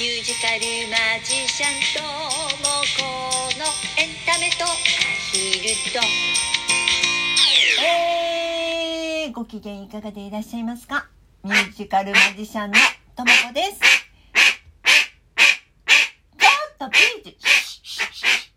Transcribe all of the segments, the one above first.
ミュージカルマジシャンともこのエンタメとアヒルとえー、ご機嫌いかがでいらっしゃいますか？ミュージカルマジシャンのともこです。ちょっとピーチピーチ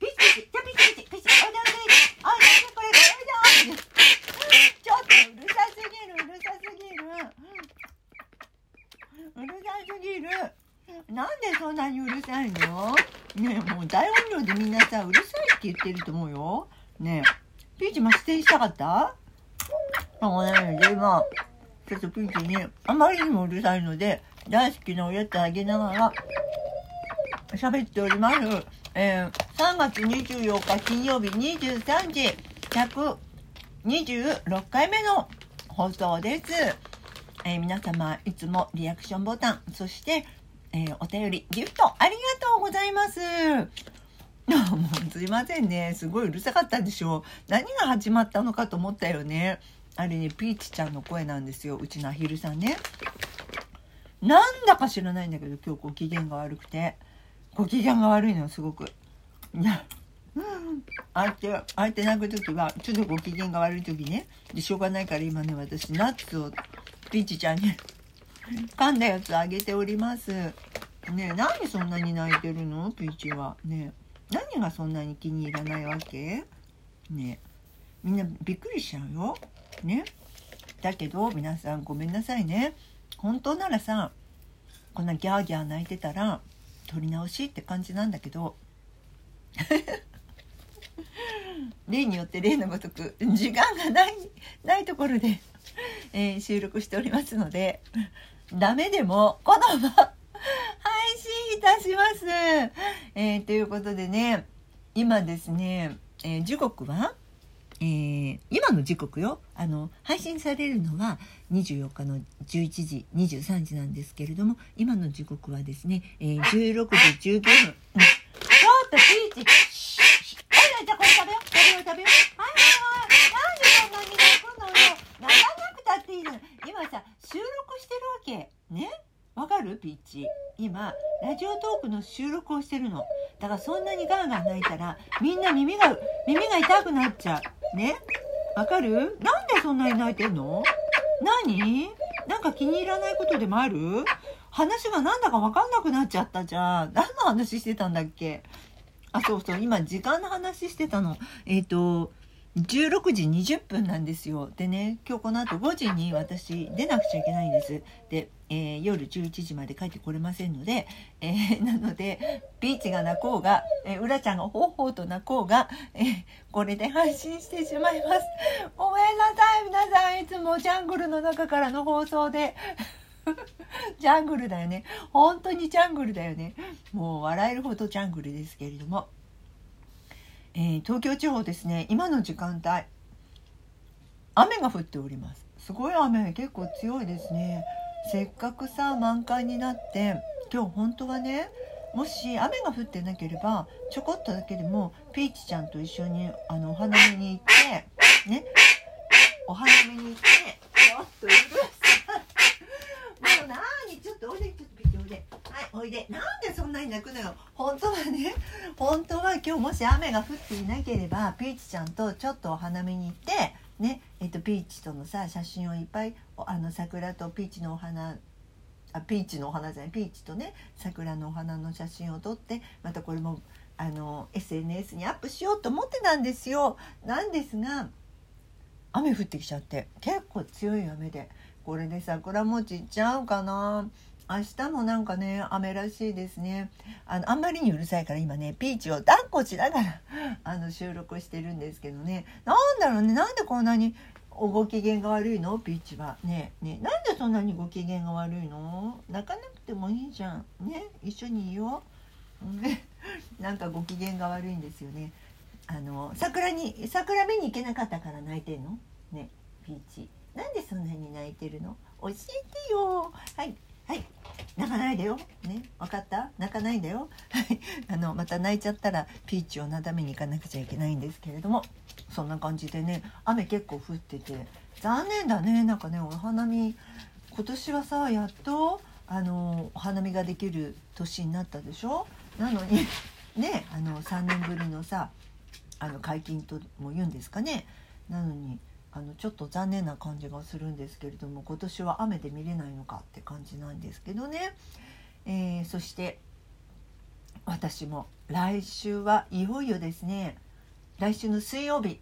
ピーチじゃあピーチピーチピーチおいでおいでおいでこれおいでおいでちょっとうるさすぎるうるさすぎるうるさすぎるなんでそんなにうるさいのねえもう大音量でみんなさうるさいって言ってると思うよねえピーチも出演したかった？もうね、で、まあ、ちょっとピンチに、あまりにもうるさいので、大好きなおやつあげながら、喋っております。えー、3月24日金曜日23時、126回目の放送です。えー皆様、いつもリアクションボタン、そして、えーお便り、ギフト、ありがとうございます。もうすいませんね。すごいうるさかったでしょう。何が始まったのかと思ったよね。あれね、ピーチちゃんの声なんですよ。うちのアヒルさんね。なんだか知らないんだけど、今日ご機嫌が悪くて。ご機嫌が悪いの、すごく。いや、相手、相手泣く時は、ちょっとご機嫌が悪い時ね。で、しょうがないから今ね、私、ナッツをピーチちゃんに噛んだやつあげております。ねえ、なんでそんなに泣いてるの？ピーチは。ねえ。何がそんなに気に入らないわけ？ねみんなびっくりしちゃうよ。ねだけど皆さんごめんなさいね。本当ならさこんなギャーギャー泣いてたら撮り直しって感じなんだけど 例によって例のごとく時間がないないところで、えー収録しておりますのでダメでもこのまま 配信いたします。えーということでね今ですね、えー時刻は、えー今の時刻よ。あの配信されるのは24日の11時23時なんですけれども今の時刻はですね、えー16時19分、ちょっとピーチ。シュッシュッはいじゃあこれ食べよう食べよう食べようはいはいはいなんでそんなに泣くのよ泣かなくたっていいのよ今さ収録してるわけ。ね？わかる？ピーチ。今ラジオトークの収録をしてるの。だからそんなにガーガー泣いたらみんな耳が耳が痛くなっちゃう。ね？わかる？なんでそんなに泣いてんの？何？なんか気に入らないことでもある？話がなんだかわかんなくなっちゃったじゃん。何の話してたんだっけ？あそうそう今時間の話してたの。えっ、と16時20分なんですよ。でね今日この後5時に私出なくちゃいけないんです。で、えー夜11時まで帰ってこれませんので、えー なのでピーチが泣こうが、えー、うらちゃんがほうほうと泣こうが、えーこれで配信してしまいます。ごめんなさい皆さん。いつもジャングルの中からの放送で。ジャングルだよね。本当にジャングルだよね。もう笑えるほどジャングルですけれども。えー東京地方ですね。今の時間帯雨が降っております。すごい雨結構強いですね。せっかくさ満開になって今日本当はねもし雨が降ってなければちょこっとだけでもピーチちゃんと一緒にあのお花見に行ってねお花見に行ってちょっとうるさい。もうなーにちょっとおいでちょっとピーチおいで。はいおいで。なんでなに泣くのよ。本当はね 本当は今日もし雨が降っていなければピーチちゃんとちょっとお花見に行ってねえっとピーチとのさ写真をいっぱいあの桜とピーチのお花あピーチのお花じゃないピーチとね桜のお花の写真を撮ってまたこれもあの SNS にアップしようと思ってたんですよ。なんですが雨降ってきちゃって結構強い雨で。これで桜餅いっちゃうかな。明日もなんかね雨らしいですね。あのあんまりにうるさいから今ねピーチを抱っこしながら あの収録してるんですけどね。なんだろうねなんでこんなにご機嫌が悪いの？ピーチは。ねねなんでそんなにご機嫌が悪いの？泣かなくてもいいじゃん。ね一緒にいよう。なんかご機嫌が悪いんですよね。あの桜に桜見に行けなかったから泣いてんの？ねピーチ。なんでそんなに泣いてるの？教えてよ。はい。はい。泣かないでよ。ね。分かった？泣かないでよ。はい。あのまた泣いちゃったらピーチをなだめに行かなくちゃいけないんですけれども。そんな感じでね雨結構降ってて。残念だね。なんかねお花見。今年はさやっとあのお花見ができる年になったでしょ？なのに ねあの3年ぶりのさあの解禁とも言うんですかね？なのにあのちょっと残念な感じがするんですけれども今年は雨で見れないのかって感じなんですけどね、えー、そして私も来週はいよいよですね来週の水曜日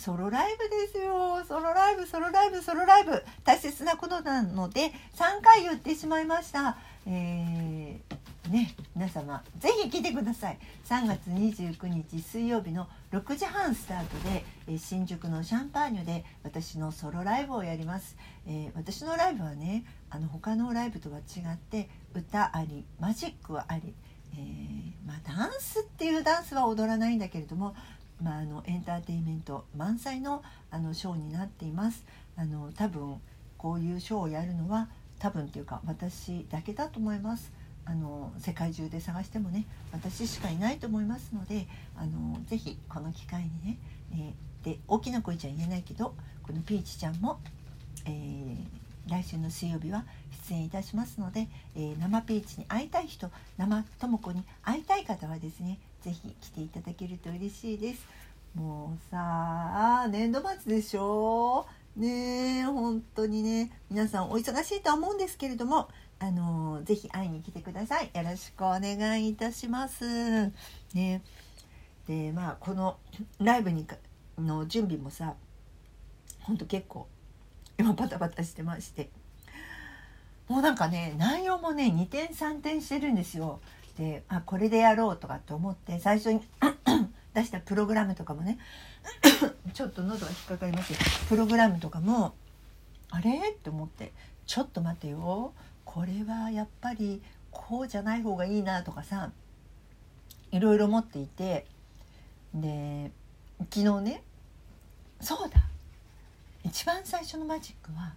ソロライブですよ。ソロライブソロライブソロライブ。大切なことなので3回言ってしまいました、えー、ね皆様ぜひ来てください。3月29日水曜日の6時半スタートで、え新宿のシャンパーニュで私のソロライブをやります、えー、私のライブはねあの他のライブとは違って歌ありマジックはあり。えー、まあ、ダンスっていうダンスは踊らないんだけれども、まあ、あのエンターテインメント満載のあのショーになっています。あの多分こういうショーをやるのは多分っていうか私だけだと思います。あの世界中で探してもね私しかいないと思いますのであのぜひこの機会にね、えー、で大きな声じゃ言えないけどこのピーチちゃんも、えー、来週の水曜日は出演いたしますので、えー、生ピーチに会いたい人生とも子に会いたい方はですね是非来ていただけると嬉しいです。もうさあ年度末でしょ？ねえ本当にね皆さんお忙しいとは思うんですけれどもあのぜひ会いに来てください。よろしくお願いいたします。ね。でまあこのライブにの準備もさほんと結構今バタバタしてまして。もうなんかね内容もね2点3点してるんですよ。であこれでやろうとかって思って最初に 出したプログラムとかもね ちょっと喉が引っかかりますよ。プログラムとかもあれ？って思って。ちょっと待てよ。これはやっぱりこうじゃない方がいいなとかさいろいろ思っていてで昨日ねそうだ一番最初のマジックは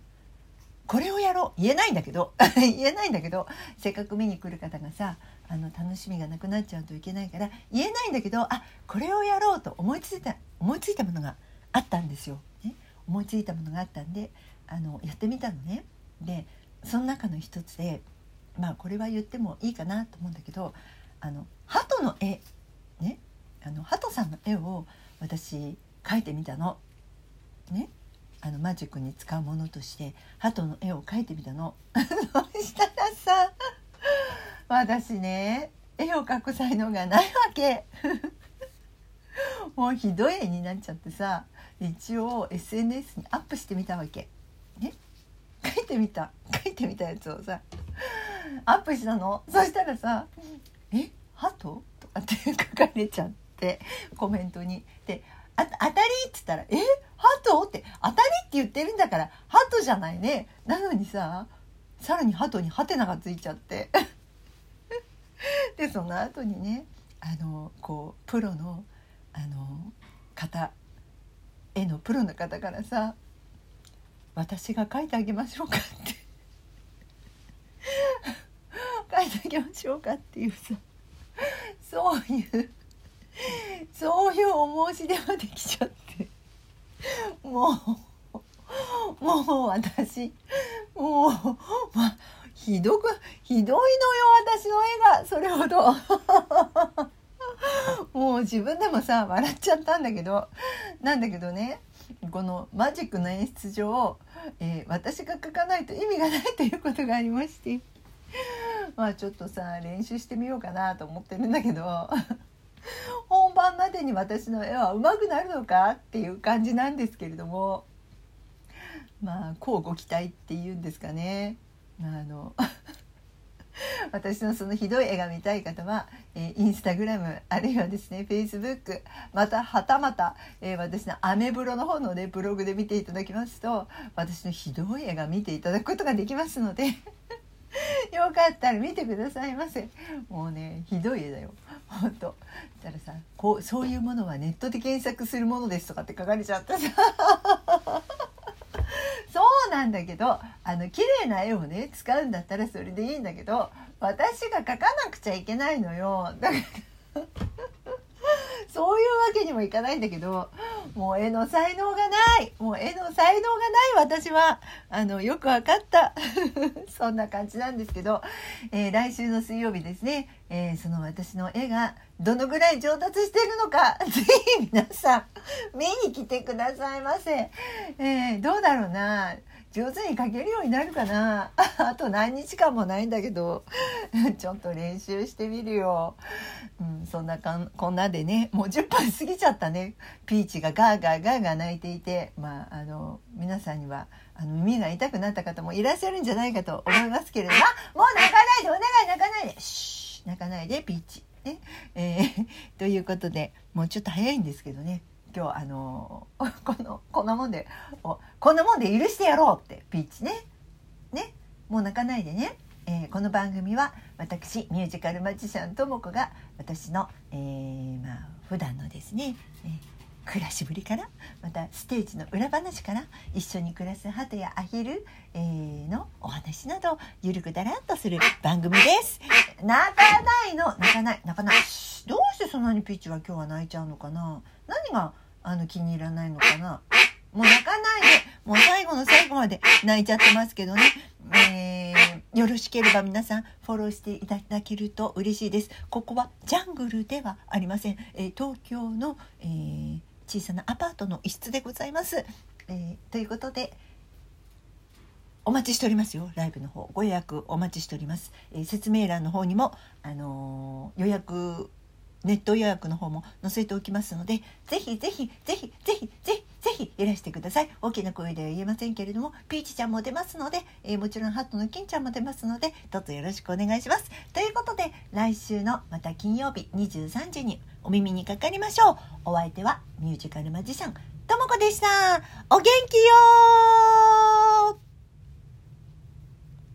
これをやろう言えないんだけど 言えないんだけどせっかく見に来る方がさあの楽しみがなくなっちゃうといけないから言えないんだけどあこれをやろうと思いついた思いついたものがあったんですよ。ね、思いついたものがあったんであのやってみたのね。でその中の一つでまあこれは言ってもいいかなと思うんだけどあの鳩の絵ねあの鳩さんの絵を私描いてみたの。ね？あのマジックに使うものとして鳩の絵を描いてみたの。そしたらさ私ね絵を描く才能がないわけ。もうひどい絵になっちゃってさ一応 SNS にアップしてみたわけ。いてみた。書いてみたやつをさアップしたの？そしたらさ「え？鳩?」とかって書かれちゃってコメントに。であ当たり？っつったら「え？鳩?」って「当たりって言ってるんだから鳩じゃないね」なのにささらに鳩にハテナがついちゃって。でその後にねあのこうプロのあの方絵のプロの方からさ「私が描いてあげましょうか」って。描いてあげましょうかっていうさ。そういうそういうお申し出まできちゃって。もうもう私もうまひどくひどいのよ私の絵が。それほど。もう自分でもさ笑っちゃったんだけど。なんだけどね。このマジックの演出上、えー、私が描かないと意味がないということがありまして。まあちょっとさ練習してみようかなと思ってるんだけど。本番までに私の絵は上手くなるのかっていう感じなんですけれども。まあこうご期待っていうんですかね。あの 私のそのひどい絵が見たい方は、えー、インスタグラムあるいはですねフェイスブックまたはたまた、えー、私のアメブロの方のねブログで見ていただきますと私のひどい絵が見ていただくことができますので よかったら見てくださいませ。もうねひどい絵だよ。本当したらさこうそういうものはネットで検索するものですとかって書かれちゃったさ。なんだけどあの綺麗な絵をね使うんだったらそれでいいんだけど私が描かなくちゃいけないのよ。だから そういうわけにもいかないんだけどもう絵の才能がない。もう絵の才能がない私はあのよくわかった。そんな感じなんですけど、えー、来週の水曜日ですね、えー、その私の絵がどのぐらい上達しているのかぜひ皆さん見に来てくださいませ、えー、どうだろうな。上手に書けるようになるかな。あと何日間もないんだけど。ちょっと練習してみるよ、うん、そんなかんこんなでねもう10分過ぎちゃったね。ピーチがガーガーガーガー泣いていて。まああの皆さんにはあの耳が痛くなった方もいらっしゃるんじゃないかと思いますけれど。もあもう泣かないでお願い泣かないで。シー泣かないでピーチ。ね。えー、ということでもうちょっと早いんですけどね今日あの このこんなもんでこんなもんで許してやろうってピーチね。ね。もう泣かないでね、えー、この番組は私ミュージカルマジシャンとも子が私の、えー、まあ普段のですね、えー暮らしぶりからまたステージの裏話から一緒に暮らすハトやアヒル、えー、のお話などゆるくだらんとする番組です。泣かないの。泣かない。泣かない。どうしてそんなにピッチは今日は泣いちゃうのかな。何があの気に入らないのかな？もう泣かないで。もう最後の最後まで泣いちゃってますけどね、えー、よろしければ皆さんフォローしていただけると嬉しいです。ここはジャングルではありません、えー、東京の、えー、小さなアパートの一室でございます、えということでお待ちしておりますよ。ライブの方ご予約お待ちしております、え説明欄の方にもあの予約ネット予約の方も載せておきますので、ぜひぜひぜひぜひぜひぜひいらしてください。大きな声では言えませんけれども、ピーチちゃんも出ますので、えー、もちろんハットの金ちゃんも出ますので、どうぞよろしくお願いします。ということで、来週のまた金曜日23時にお耳にかかりましょう。お相手はミュージカルマジシャン、ともこでした。お元気よ